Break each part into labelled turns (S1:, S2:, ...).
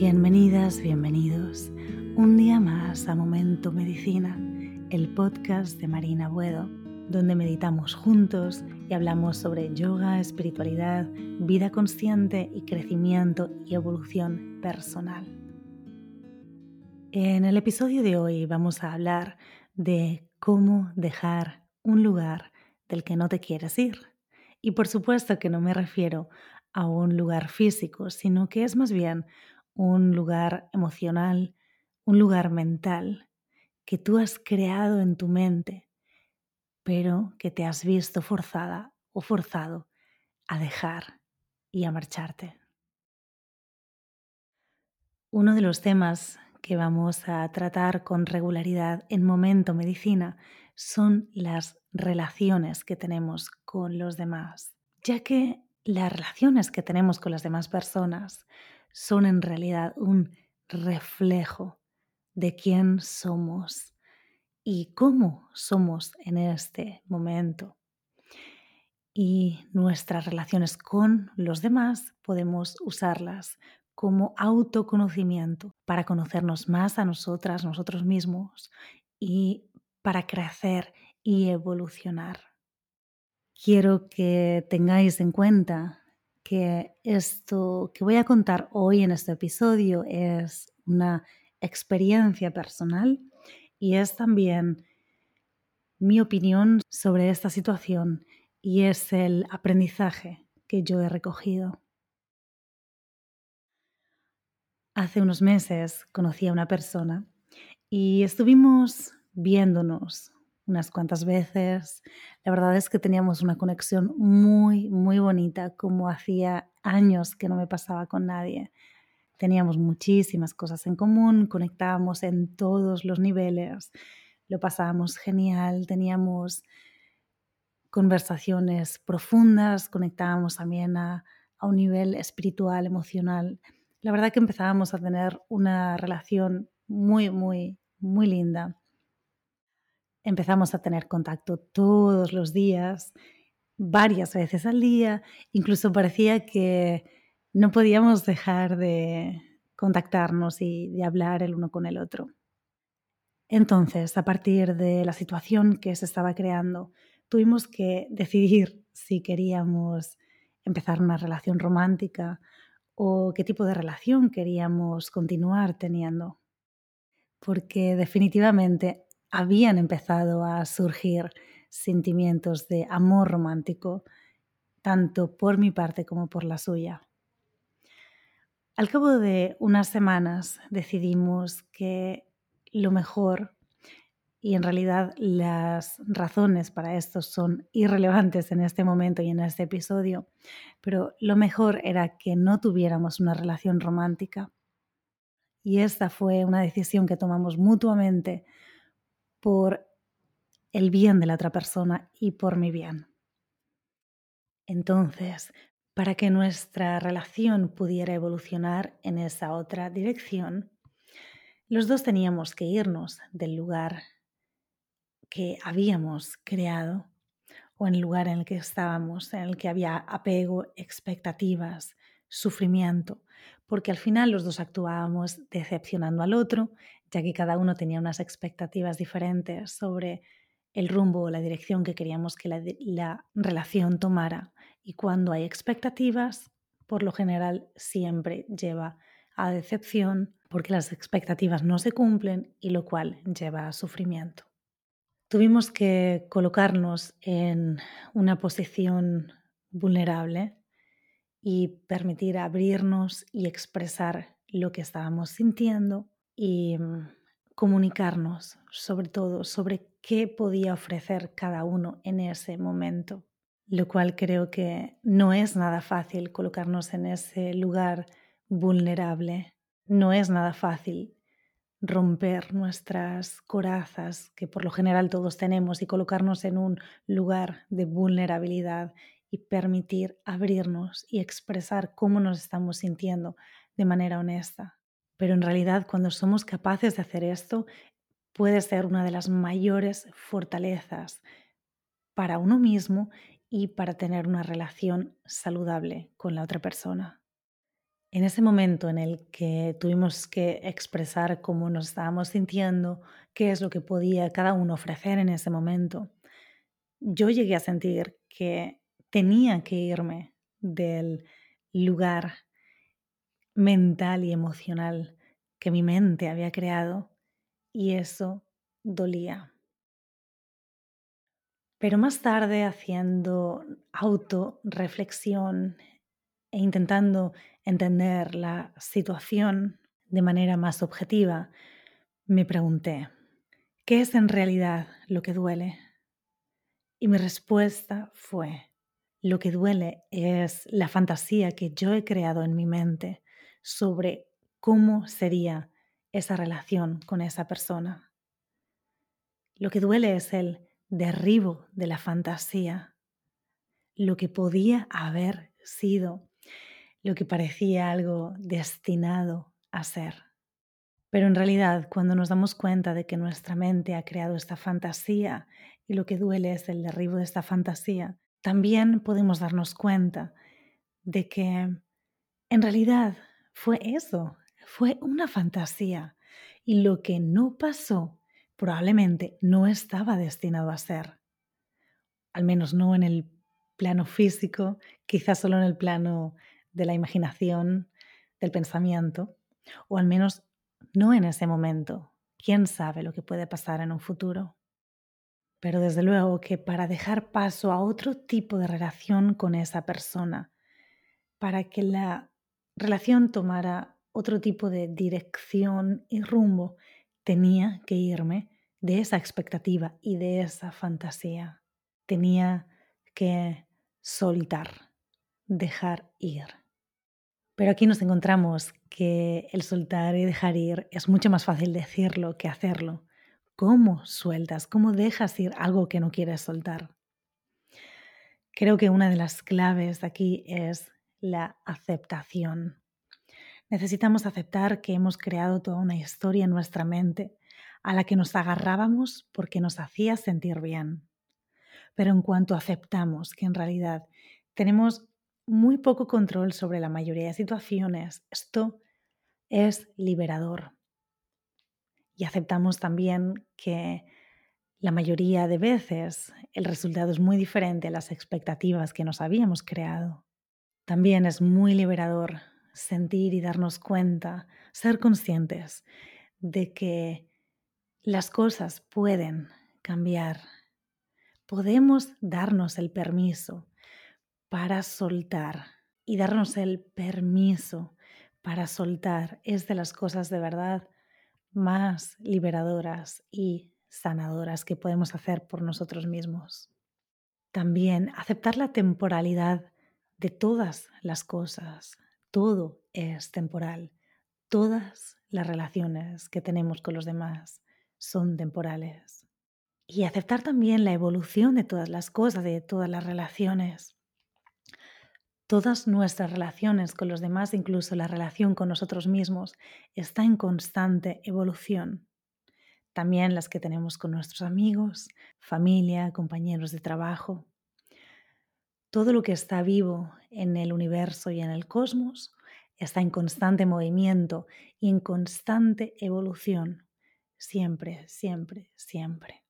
S1: Bienvenidas, bienvenidos un día más a Momento Medicina, el podcast de Marina Buedo, donde meditamos juntos y hablamos sobre yoga, espiritualidad, vida consciente y crecimiento y evolución personal. En el episodio de hoy vamos a hablar de cómo dejar un lugar del que no te quieres ir. Y por supuesto que no me refiero a un lugar físico, sino que es más bien un lugar emocional, un lugar mental que tú has creado en tu mente, pero que te has visto forzada o forzado a dejar y a marcharte. Uno de los temas que vamos a tratar con regularidad en Momento Medicina son las relaciones que tenemos con los demás, ya que las relaciones que tenemos con las demás personas son en realidad un reflejo de quién somos y cómo somos en este momento. Y nuestras relaciones con los demás podemos usarlas como autoconocimiento para conocernos más a nosotras, nosotros mismos y para crecer y evolucionar. Quiero que tengáis en cuenta que esto que voy a contar hoy en este episodio es una experiencia personal y es también mi opinión sobre esta situación y es el aprendizaje que yo he recogido. Hace unos meses conocí a una persona y estuvimos viéndonos unas cuantas veces. La verdad es que teníamos una conexión muy, muy bonita, como hacía años que no me pasaba con nadie. Teníamos muchísimas cosas en común, conectábamos en todos los niveles, lo pasábamos genial, teníamos conversaciones profundas, conectábamos también a, a un nivel espiritual, emocional. La verdad que empezábamos a tener una relación muy, muy, muy linda empezamos a tener contacto todos los días, varias veces al día, incluso parecía que no podíamos dejar de contactarnos y de hablar el uno con el otro. Entonces, a partir de la situación que se estaba creando, tuvimos que decidir si queríamos empezar una relación romántica o qué tipo de relación queríamos continuar teniendo. Porque definitivamente habían empezado a surgir sentimientos de amor romántico, tanto por mi parte como por la suya. Al cabo de unas semanas decidimos que lo mejor, y en realidad las razones para esto son irrelevantes en este momento y en este episodio, pero lo mejor era que no tuviéramos una relación romántica. Y esta fue una decisión que tomamos mutuamente por el bien de la otra persona y por mi bien. Entonces, para que nuestra relación pudiera evolucionar en esa otra dirección, los dos teníamos que irnos del lugar que habíamos creado o en el lugar en el que estábamos, en el que había apego, expectativas, sufrimiento, porque al final los dos actuábamos decepcionando al otro, ya que cada uno tenía unas expectativas diferentes sobre el rumbo o la dirección que queríamos que la, relación tomara. Y cuando hay expectativas, por lo general siempre lleva a decepción porque las expectativas no se cumplen y lo cual lleva a sufrimiento. Tuvimos que colocarnos en una posición vulnerable y permitir abrirnos y expresar lo que estábamos sintiendo y mm, comunicarnos sobre todo sobre qué podía ofrecer cada uno en ese momento, lo cual creo que no es nada fácil colocarnos en ese lugar vulnerable, no es nada fácil romper nuestras corazas que por lo general todos tenemos y colocarnos en un lugar de vulnerabilidad y permitir abrirnos y expresar cómo nos estamos sintiendo de manera honesta. Pero en realidad cuando somos capaces de hacer esto, puede ser una de las mayores fortalezas para uno mismo y para tener una relación saludable con la otra persona. En ese momento en el que tuvimos que expresar cómo nos estábamos sintiendo, qué es lo que podía cada uno ofrecer en ese momento, yo llegué a sentir que tenía que irme del lugar mental y emocional que mi mente había creado y eso dolía. Pero más tarde, haciendo autorreflexión e intentando entender la situación de manera más objetiva, me pregunté, ¿qué es en realidad lo que duele? Y mi respuesta fue, lo que duele es la fantasía que yo he creado en mi mente sobre cómo sería esa relación con esa persona. Lo que duele es el derribo de la fantasía, lo que podía haber sido, lo que parecía algo destinado a ser. Pero en realidad, cuando nos damos cuenta de que nuestra mente ha creado esta fantasía y lo que duele es el derribo de esta fantasía, también podemos darnos cuenta de que en realidad fue eso, fue una fantasía y lo que no pasó probablemente no estaba destinado a ser. Al menos no en el plano físico, quizás solo en el plano de la imaginación, del pensamiento, o al menos no en ese momento. ¿Quién sabe lo que puede pasar en un futuro? Pero desde luego que para dejar paso a otro tipo de relación con esa persona, para que la relación tomara otro tipo de dirección y rumbo, tenía que irme de esa expectativa y de esa fantasía. Tenía que soltar, dejar ir. Pero aquí nos encontramos que el soltar y dejar ir es mucho más fácil decirlo que hacerlo. ¿Cómo sueltas? ¿Cómo dejas ir algo que no quieres soltar? Creo que una de las claves aquí es la aceptación. Necesitamos aceptar que hemos creado toda una historia en nuestra mente a la que nos agarrábamos porque nos hacía sentir bien. Pero en cuanto aceptamos que en realidad tenemos muy poco control sobre la mayoría de situaciones, esto es liberador. Y aceptamos también que la mayoría de veces el resultado es muy diferente a las expectativas que nos habíamos creado. También es muy liberador sentir y darnos cuenta, ser conscientes de que las cosas pueden cambiar. Podemos darnos el permiso para soltar y darnos el permiso para soltar es de las cosas de verdad más liberadoras y sanadoras que podemos hacer por nosotros mismos. También aceptar la temporalidad de todas las cosas, todo es temporal. Todas las relaciones que tenemos con los demás son temporales. Y aceptar también la evolución de todas las cosas, de todas las relaciones. Todas nuestras relaciones con los demás, incluso la relación con nosotros mismos, está en constante evolución. También las que tenemos con nuestros amigos, familia, compañeros de trabajo. Todo lo que está vivo en el universo y en el cosmos está en constante movimiento y en constante evolución. Siempre, siempre, siempre.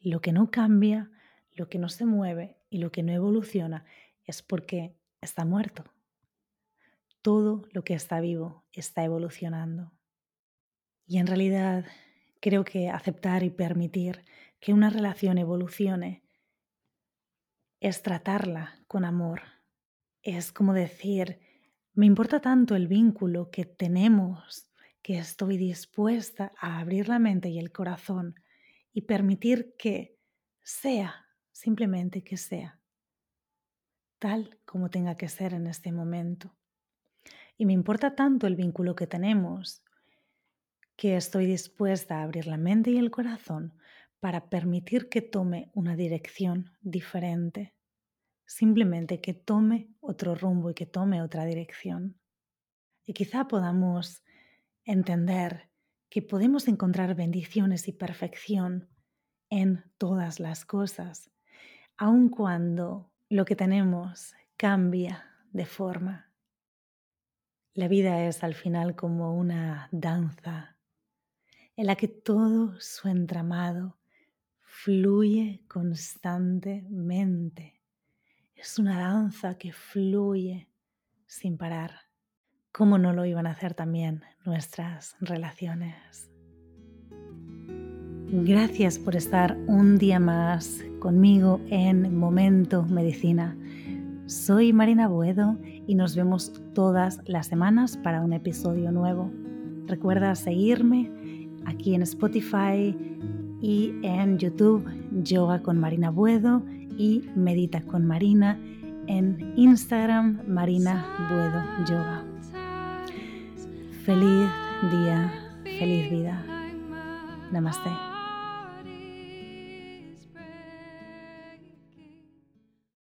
S1: Lo que no cambia, lo que no se mueve y lo que no evoluciona es porque está muerto. Todo lo que está vivo está evolucionando. Y en realidad creo que aceptar y permitir que una relación evolucione es tratarla con amor. Es como decir, me importa tanto el vínculo que tenemos que estoy dispuesta a abrir la mente y el corazón y permitir que sea, simplemente que sea, tal como tenga que ser en este momento. Y me importa tanto el vínculo que tenemos que estoy dispuesta a abrir la mente y el corazón para permitir que tome una dirección diferente simplemente que tome otro rumbo y que tome otra dirección. Y quizá podamos entender que podemos encontrar bendiciones y perfección en todas las cosas, aun cuando lo que tenemos cambia de forma. La vida es al final como una danza en la que todo su entramado fluye constantemente. Es una danza que fluye sin parar. ¿Cómo no lo iban a hacer también nuestras relaciones? Gracias por estar un día más conmigo en Momento Medicina. Soy Marina Buedo y nos vemos todas las semanas para un episodio nuevo. Recuerda seguirme aquí en Spotify y en YouTube Yoga con Marina Buedo y Medita con Marina en Instagram Marina Buedo Yoga. Feliz día, feliz vida. Namaste.